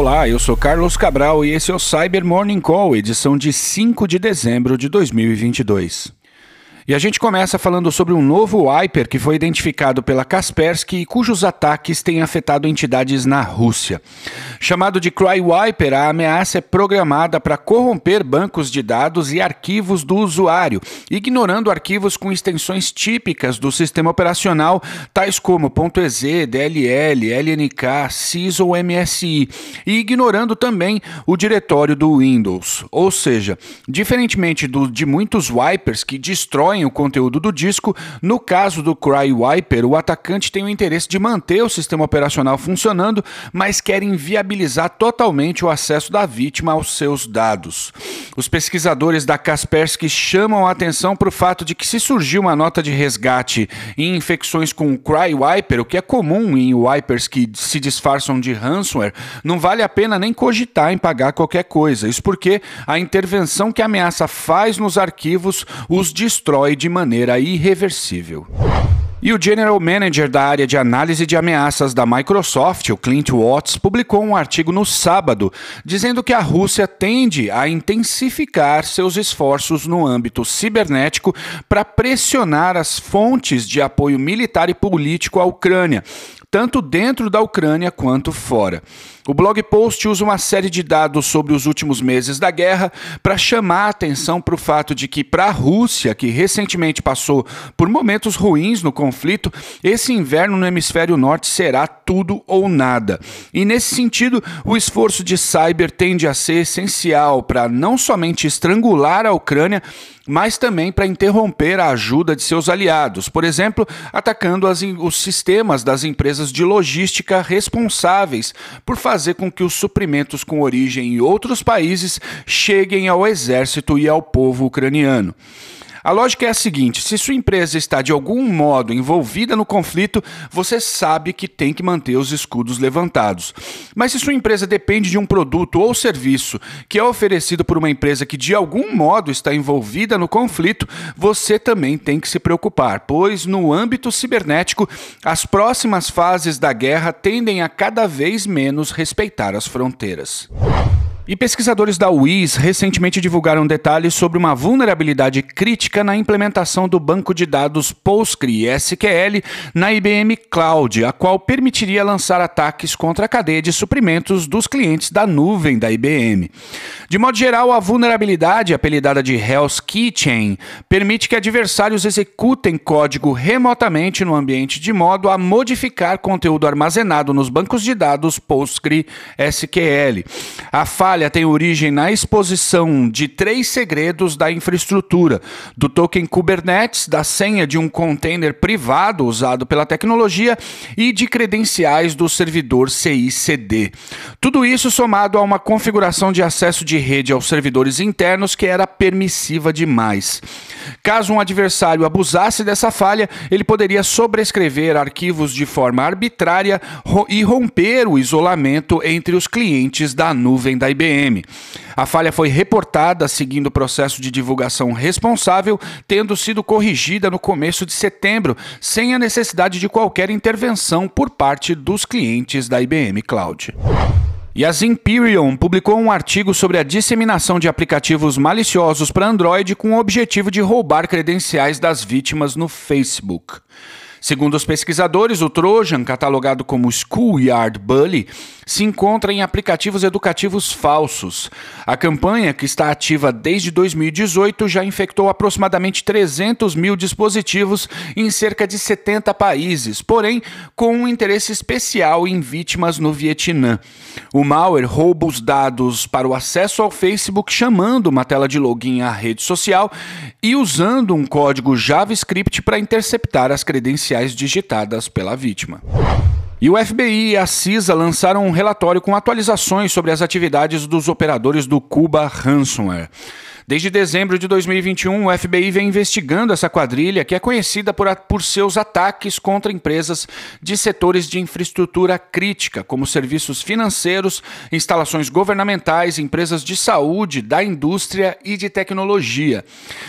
Olá, eu sou Carlos Cabral e esse é o Cyber Morning Call, edição de 5 de dezembro de 2022. E a gente começa falando sobre um novo wiper que foi identificado pela Kaspersky e cujos ataques têm afetado entidades na Rússia. Chamado de CryWiper, a ameaça é programada para corromper bancos de dados e arquivos do usuário, ignorando arquivos com extensões típicas do sistema operacional, tais como .ez, DLL, LNK, SYS ou MSI, e ignorando também o diretório do Windows. Ou seja, diferentemente do, de muitos wipers que destroem o conteúdo do disco. No caso do CryWiper, o atacante tem o interesse de manter o sistema operacional funcionando, mas quer inviabilizar totalmente o acesso da vítima aos seus dados. Os pesquisadores da Kaspersky chamam a atenção para o fato de que se surgir uma nota de resgate em infecções com o CryWiper, o que é comum em wipers que se disfarçam de ransomware, não vale a pena nem cogitar em pagar qualquer coisa. Isso porque a intervenção que a ameaça faz nos arquivos os destrói destrói de maneira irreversível. E o General Manager da área de análise de ameaças da Microsoft, o Clint Watts, publicou um artigo no sábado dizendo que a Rússia tende a intensificar seus esforços no âmbito cibernético para pressionar as fontes de apoio militar e político à Ucrânia, tanto dentro da Ucrânia quanto fora. O blog post usa uma série de dados sobre os últimos meses da guerra para chamar a atenção para o fato de que, para a Rússia, que recentemente passou por momentos ruins no conflito, esse inverno no hemisfério norte será tudo ou nada. E nesse sentido, o esforço de cyber tende a ser essencial para não somente estrangular a Ucrânia, mas também para interromper a ajuda de seus aliados, por exemplo, atacando as, os sistemas das empresas de logística responsáveis por fazer com que os suprimentos com origem em outros países cheguem ao exército e ao povo ucraniano. A lógica é a seguinte: se sua empresa está de algum modo envolvida no conflito, você sabe que tem que manter os escudos levantados. Mas se sua empresa depende de um produto ou serviço que é oferecido por uma empresa que de algum modo está envolvida no conflito, você também tem que se preocupar, pois no âmbito cibernético, as próximas fases da guerra tendem a cada vez menos respeitar as fronteiras. E pesquisadores da UIS recentemente divulgaram detalhes sobre uma vulnerabilidade crítica na implementação do banco de dados PostgreSQL na IBM Cloud, a qual permitiria lançar ataques contra a cadeia de suprimentos dos clientes da nuvem da IBM. De modo geral, a vulnerabilidade, apelidada de Hell's Keychain, permite que adversários executem código remotamente no ambiente de modo a modificar conteúdo armazenado nos bancos de dados PostgreSQL. A falha falha tem origem na exposição de três segredos da infraestrutura: do token Kubernetes, da senha de um container privado usado pela tecnologia e de credenciais do servidor CICD. Tudo isso somado a uma configuração de acesso de rede aos servidores internos que era permissiva demais. Caso um adversário abusasse dessa falha, ele poderia sobrescrever arquivos de forma arbitrária e romper o isolamento entre os clientes da nuvem da IBM. IBM. A falha foi reportada seguindo o processo de divulgação responsável, tendo sido corrigida no começo de setembro, sem a necessidade de qualquer intervenção por parte dos clientes da IBM Cloud. E a Zimperion publicou um artigo sobre a disseminação de aplicativos maliciosos para Android com o objetivo de roubar credenciais das vítimas no Facebook. Segundo os pesquisadores, o Trojan, catalogado como Schoolyard Bully, se encontra em aplicativos educativos falsos. A campanha, que está ativa desde 2018, já infectou aproximadamente 300 mil dispositivos em cerca de 70 países, porém com um interesse especial em vítimas no Vietnã. O malware rouba os dados para o acesso ao Facebook, chamando uma tela de login à rede social e usando um código JavaScript para interceptar as credenciais digitadas pela vítima. E o FBI e a CISA lançaram um relatório com atualizações sobre as atividades dos operadores do Cuba Ransomware. Desde dezembro de 2021, o FBI vem investigando essa quadrilha, que é conhecida por, por seus ataques contra empresas de setores de infraestrutura crítica, como serviços financeiros, instalações governamentais, empresas de saúde, da indústria e de tecnologia.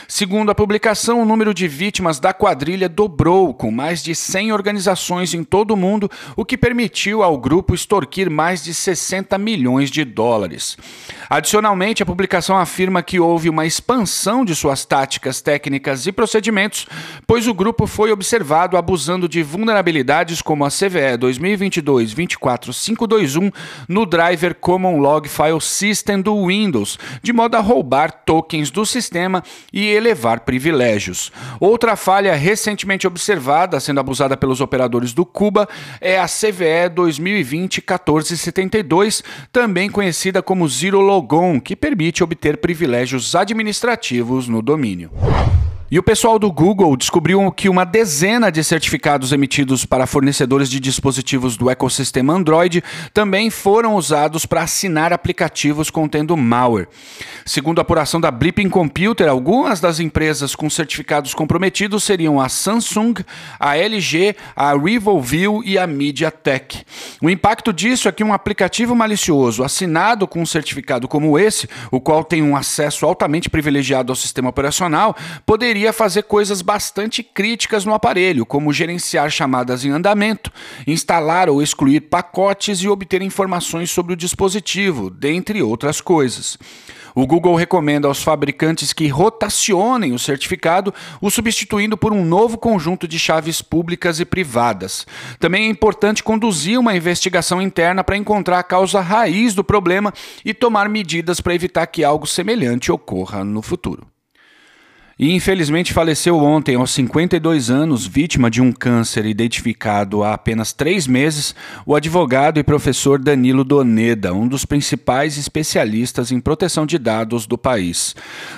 Segundo a publicação, o número de vítimas da quadrilha dobrou, com mais de 100 organizações em todo o mundo, o que permitiu ao grupo extorquir mais de 60 milhões de dólares. Adicionalmente, a publicação afirma que houve uma expansão de suas táticas, técnicas e procedimentos, pois o grupo foi observado abusando de vulnerabilidades como a CVE 2022-24521 no driver Common Log File System do Windows, de modo a roubar tokens do sistema e elevar privilégios. Outra falha recentemente observada, sendo abusada pelos operadores do Cuba, é a CVE 2020-1472, também conhecida como Zero Logon, que permite obter privilégios administrativos no domínio. E o pessoal do Google descobriu que uma dezena de certificados emitidos para fornecedores de dispositivos do ecossistema Android também foram usados para assinar aplicativos contendo malware. Segundo a apuração da Blipping Computer, algumas das empresas com certificados comprometidos seriam a Samsung, a LG, a Rivalview e a MediaTek. O impacto disso é que um aplicativo malicioso assinado com um certificado como esse, o qual tem um acesso altamente privilegiado ao sistema operacional, poderia poderia fazer coisas bastante críticas no aparelho, como gerenciar chamadas em andamento, instalar ou excluir pacotes e obter informações sobre o dispositivo, dentre outras coisas. O Google recomenda aos fabricantes que rotacionem o certificado, o substituindo por um novo conjunto de chaves públicas e privadas. Também é importante conduzir uma investigação interna para encontrar a causa raiz do problema e tomar medidas para evitar que algo semelhante ocorra no futuro e infelizmente faleceu ontem, aos 52 anos, vítima de um câncer identificado há apenas três meses, o advogado e professor Danilo Doneda, um dos principais especialistas em proteção de dados do país.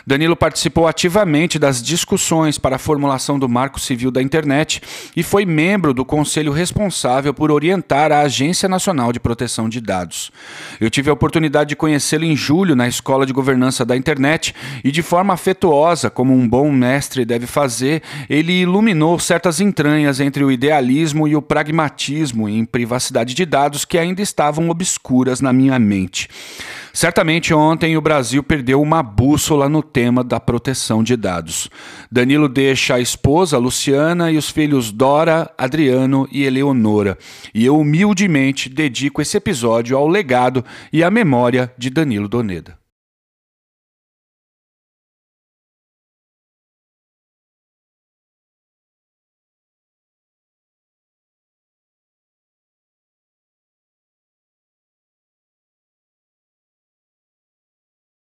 Danilo participou ativamente das discussões para a formulação do Marco Civil da Internet e foi membro do conselho responsável por orientar a Agência Nacional de Proteção de Dados. Eu tive a oportunidade de conhecê-lo em julho na Escola de Governança da Internet e, de forma afetuosa, como um bom mestre deve fazer, ele iluminou certas entranhas entre o idealismo e o pragmatismo em privacidade de dados que ainda estavam obscuras na minha mente. Certamente ontem o Brasil perdeu uma bússola no tema da proteção de dados. Danilo deixa a esposa, Luciana, e os filhos Dora, Adriano e Eleonora. E eu humildemente dedico esse episódio ao legado e à memória de Danilo Doneda.